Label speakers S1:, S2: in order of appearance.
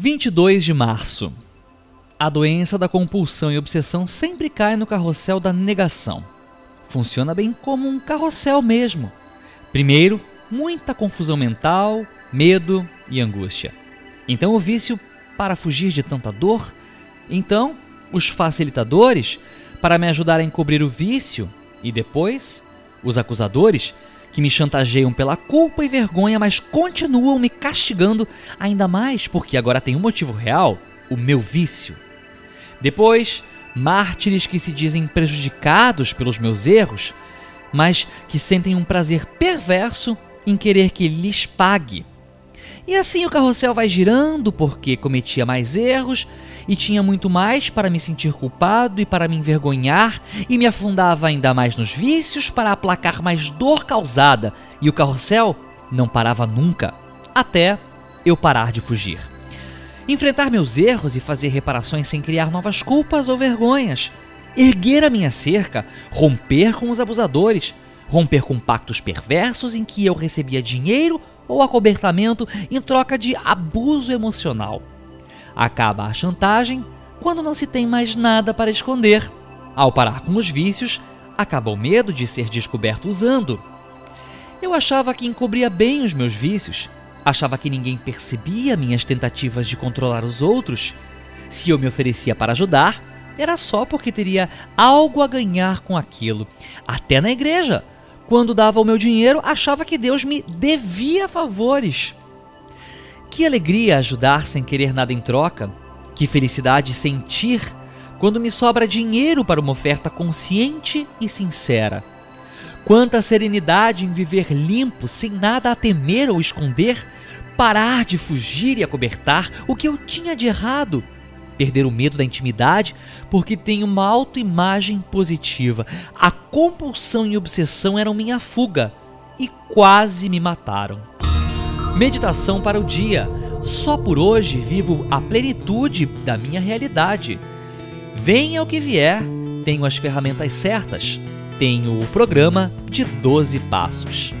S1: 22 de março. A doença da compulsão e obsessão sempre cai no carrossel da negação. Funciona bem como um carrossel mesmo. Primeiro, muita confusão mental, medo e angústia. Então, o vício para fugir de tanta dor. Então, os facilitadores para me ajudar a encobrir o vício. E depois, os acusadores que me chantageiam pela culpa e vergonha, mas continuam me castigando ainda mais porque agora tem um motivo real: o meu vício. Depois, mártires que se dizem prejudicados pelos meus erros, mas que sentem um prazer perverso em querer que lhes pague. E assim o carrossel vai girando porque cometia mais erros e tinha muito mais para me sentir culpado e para me envergonhar e me afundava ainda mais nos vícios para aplacar mais dor causada e o carrossel não parava nunca até eu parar de fugir. Enfrentar meus erros e fazer reparações sem criar novas culpas ou vergonhas. Erguer a minha cerca, romper com os abusadores, romper com pactos perversos em que eu recebia dinheiro ou acobertamento em troca de abuso emocional. Acaba a chantagem quando não se tem mais nada para esconder. Ao parar com os vícios, acaba o medo de ser descoberto usando. Eu achava que encobria bem os meus vícios, achava que ninguém percebia minhas tentativas de controlar os outros. Se eu me oferecia para ajudar, era só porque teria algo a ganhar com aquilo. Até na igreja, quando dava o meu dinheiro, achava que Deus me devia favores. Que alegria ajudar sem querer nada em troca. Que felicidade sentir quando me sobra dinheiro para uma oferta consciente e sincera. Quanta serenidade em viver limpo, sem nada a temer ou esconder, parar de fugir e acobertar o que eu tinha de errado perder o medo da intimidade porque tenho uma autoimagem positiva. A compulsão e obsessão eram minha fuga e quase me mataram. Meditação para o dia. Só por hoje vivo a plenitude da minha realidade. Venha o que vier, tenho as ferramentas certas. Tenho o programa de 12 passos.